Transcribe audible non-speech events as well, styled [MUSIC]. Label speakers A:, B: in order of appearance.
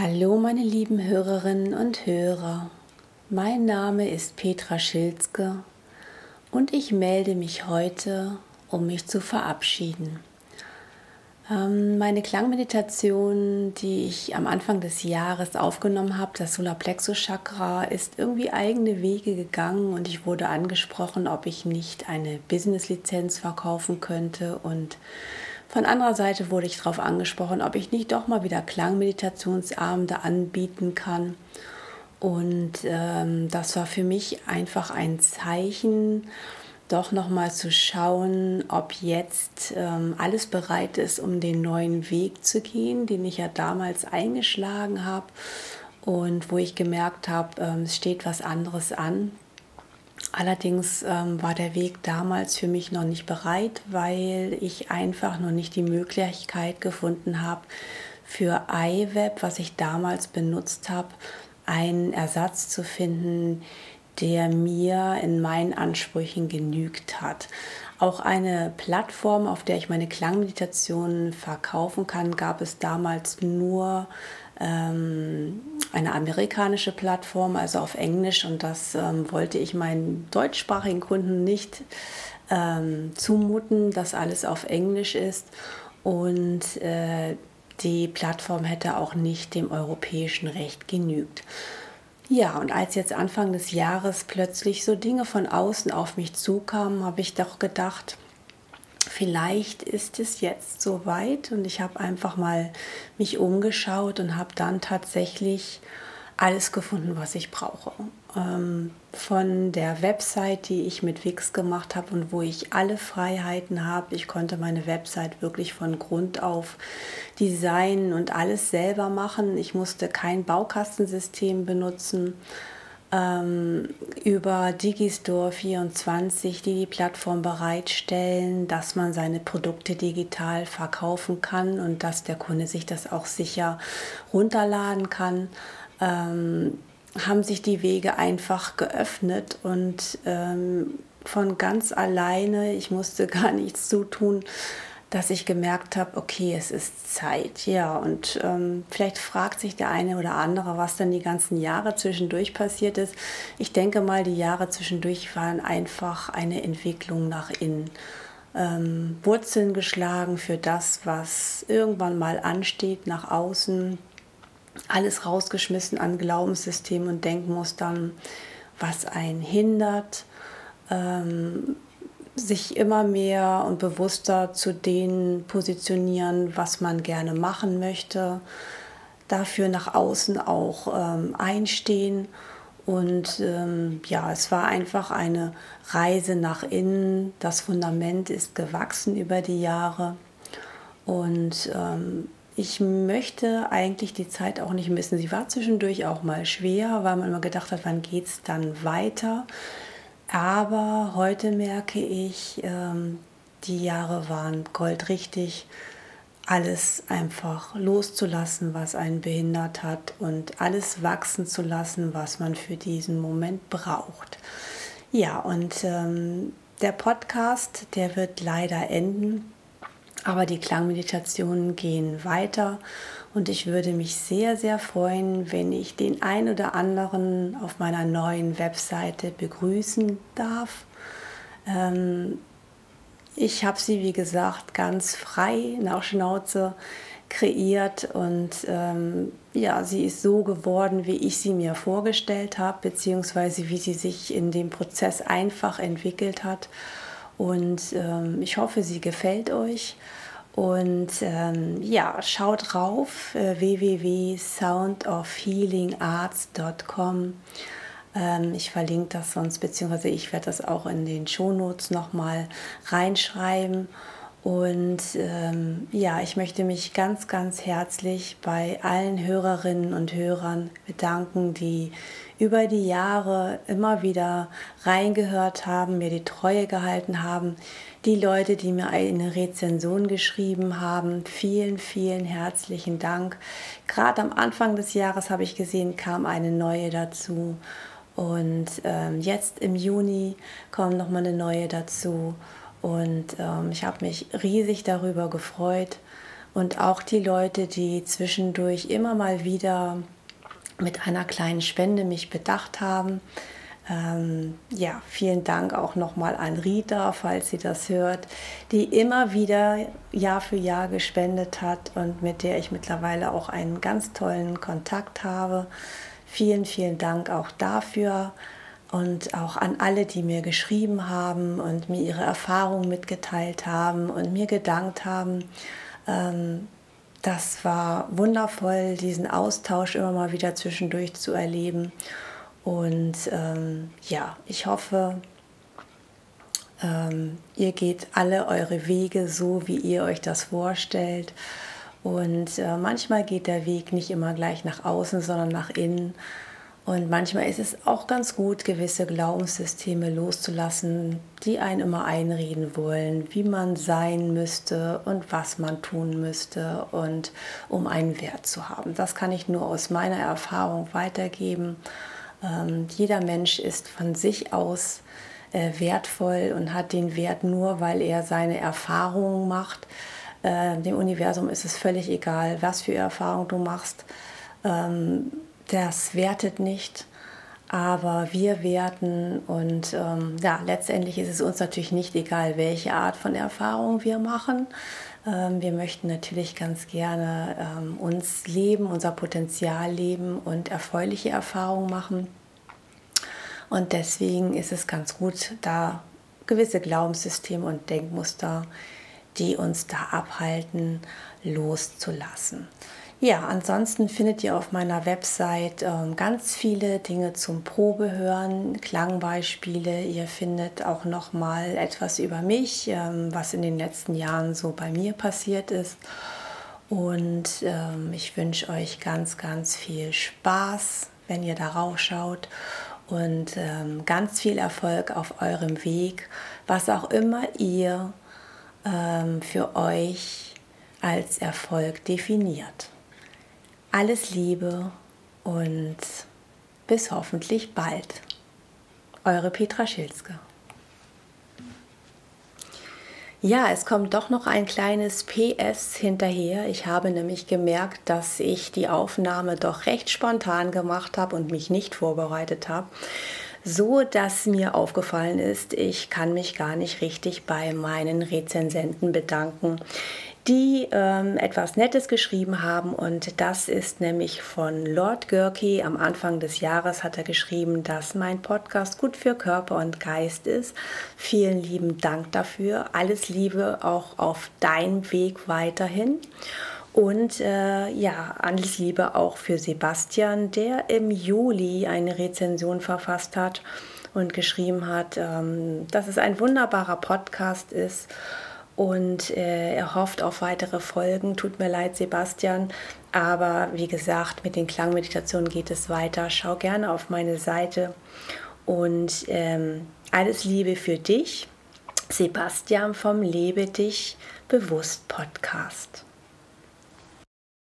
A: Hallo meine lieben Hörerinnen und Hörer. Mein Name ist Petra Schilzke und ich melde mich heute, um mich zu verabschieden. Ähm, meine Klangmeditation, die ich am Anfang des Jahres aufgenommen habe, das Solarplexus Chakra, ist irgendwie eigene Wege gegangen und ich wurde angesprochen, ob ich nicht eine Business-Lizenz verkaufen könnte und von anderer Seite wurde ich darauf angesprochen, ob ich nicht doch mal wieder Klangmeditationsabende anbieten kann. Und ähm, das war für mich einfach ein Zeichen, doch nochmal zu schauen, ob jetzt ähm, alles bereit ist, um den neuen Weg zu gehen, den ich ja damals eingeschlagen habe und wo ich gemerkt habe, ähm, es steht was anderes an. Allerdings ähm, war der Weg damals für mich noch nicht bereit, weil ich einfach noch nicht die Möglichkeit gefunden habe, für iWeb, was ich damals benutzt habe, einen Ersatz zu finden, der mir in meinen Ansprüchen genügt hat. Auch eine Plattform, auf der ich meine Klangmeditationen verkaufen kann, gab es damals nur ähm, eine amerikanische Plattform, also auf Englisch. Und das ähm, wollte ich meinen deutschsprachigen Kunden nicht ähm, zumuten, dass alles auf Englisch ist. Und äh, die Plattform hätte auch nicht dem europäischen Recht genügt. Ja, und als jetzt Anfang des Jahres plötzlich so Dinge von außen auf mich zukamen, habe ich doch gedacht, vielleicht ist es jetzt soweit und ich habe einfach mal mich umgeschaut und habe dann tatsächlich alles gefunden, was ich brauche. Ähm, von der Website, die ich mit Wix gemacht habe und wo ich alle Freiheiten habe. Ich konnte meine Website wirklich von Grund auf designen und alles selber machen. Ich musste kein Baukastensystem benutzen ähm, über Digistore 24, die die Plattform bereitstellen, dass man seine Produkte digital verkaufen kann und dass der Kunde sich das auch sicher runterladen kann, ähm, haben sich die Wege einfach geöffnet und ähm, von ganz alleine, ich musste [LAUGHS] gar nichts zutun, dass ich gemerkt habe, okay, es ist Zeit. Ja, und ähm, vielleicht fragt sich der eine oder andere, was dann die ganzen Jahre zwischendurch passiert ist. Ich denke mal, die Jahre zwischendurch waren einfach eine Entwicklung nach innen. Ähm, Wurzeln geschlagen für das, was irgendwann mal ansteht, nach außen. Alles rausgeschmissen an Glaubenssystemen und Denkmustern, was einen hindert. Ähm, sich immer mehr und bewusster zu dem positionieren, was man gerne machen möchte, dafür nach außen auch ähm, einstehen. Und ähm, ja, es war einfach eine Reise nach innen. Das Fundament ist gewachsen über die Jahre. Und ähm, ich möchte eigentlich die Zeit auch nicht missen. Sie war zwischendurch auch mal schwer, weil man immer gedacht hat, wann geht es dann weiter. Aber heute merke ich, ähm, die Jahre waren goldrichtig, alles einfach loszulassen, was einen behindert hat und alles wachsen zu lassen, was man für diesen Moment braucht. Ja, und ähm, der Podcast, der wird leider enden, aber die Klangmeditationen gehen weiter und ich würde mich sehr, sehr freuen, wenn ich den ein oder anderen auf meiner neuen Webseite begrüßen darf. Ähm, ich habe sie, wie gesagt, ganz frei nach Schnauze kreiert und ähm, ja, sie ist so geworden, wie ich sie mir vorgestellt habe, beziehungsweise wie sie sich in dem Prozess einfach entwickelt hat. Und ähm, ich hoffe, sie gefällt euch. Und ähm, ja, schaut drauf äh, www.soundofhealingarts.com. Ähm, ich verlinke das sonst, beziehungsweise ich werde das auch in den Shownotes nochmal reinschreiben. Und ähm, ja, ich möchte mich ganz, ganz herzlich bei allen Hörerinnen und Hörern bedanken, die über die Jahre immer wieder reingehört haben, mir die Treue gehalten haben, die Leute, die mir eine Rezension geschrieben haben. Vielen, vielen herzlichen Dank. Gerade am Anfang des Jahres habe ich gesehen, kam eine neue dazu. Und ähm, jetzt im Juni kommt noch mal eine neue dazu. Und ähm, ich habe mich riesig darüber gefreut und auch die Leute, die zwischendurch immer mal wieder mit einer kleinen Spende mich bedacht haben. Ähm, ja, vielen Dank auch nochmal an Rita, falls sie das hört, die immer wieder Jahr für Jahr gespendet hat und mit der ich mittlerweile auch einen ganz tollen Kontakt habe. Vielen, vielen Dank auch dafür und auch an alle, die mir geschrieben haben und mir ihre Erfahrungen mitgeteilt haben und mir gedankt haben. Ähm, das war wundervoll, diesen Austausch immer mal wieder zwischendurch zu erleben. Und ähm, ja, ich hoffe, ähm, ihr geht alle eure Wege so, wie ihr euch das vorstellt. Und äh, manchmal geht der Weg nicht immer gleich nach außen, sondern nach innen. Und manchmal ist es auch ganz gut, gewisse Glaubenssysteme loszulassen, die einen immer einreden wollen, wie man sein müsste und was man tun müsste und um einen Wert zu haben. Das kann ich nur aus meiner Erfahrung weitergeben. Ähm, jeder Mensch ist von sich aus äh, wertvoll und hat den Wert nur, weil er seine Erfahrungen macht. Äh, dem Universum ist es völlig egal, was für Erfahrungen du machst. Ähm, das wertet nicht, aber wir werten und ähm, ja, letztendlich ist es uns natürlich nicht egal, welche Art von Erfahrung wir machen. Ähm, wir möchten natürlich ganz gerne ähm, uns leben, unser Potenzial leben und erfreuliche Erfahrungen machen. Und deswegen ist es ganz gut, da gewisse Glaubenssysteme und Denkmuster, die uns da abhalten, loszulassen. Ja, ansonsten findet ihr auf meiner Website ähm, ganz viele Dinge zum Probehören, Klangbeispiele. Ihr findet auch noch mal etwas über mich, ähm, was in den letzten Jahren so bei mir passiert ist. Und ähm, ich wünsche euch ganz, ganz viel Spaß, wenn ihr darauf schaut und ähm, ganz viel Erfolg auf eurem Weg, was auch immer ihr ähm, für euch als Erfolg definiert. Alles Liebe und bis hoffentlich bald. Eure Petra Schilzke. Ja, es kommt doch noch ein kleines PS hinterher. Ich habe nämlich gemerkt, dass ich die Aufnahme doch recht spontan gemacht habe und mich nicht vorbereitet habe so dass mir aufgefallen ist, ich kann mich gar nicht richtig bei meinen Rezensenten bedanken, die ähm, etwas Nettes geschrieben haben und das ist nämlich von Lord Gurkey. Am Anfang des Jahres hat er geschrieben, dass mein Podcast gut für Körper und Geist ist. Vielen lieben Dank dafür. Alles Liebe auch auf deinem Weg weiterhin. Und äh, ja, alles Liebe auch für Sebastian, der im Juli eine Rezension verfasst hat und geschrieben hat, ähm, dass es ein wunderbarer Podcast ist und äh, er hofft auf weitere Folgen. Tut mir leid, Sebastian, aber wie gesagt, mit den Klangmeditationen geht es weiter. Schau gerne auf meine Seite und ähm, alles Liebe für dich, Sebastian vom Lebe dich bewusst Podcast.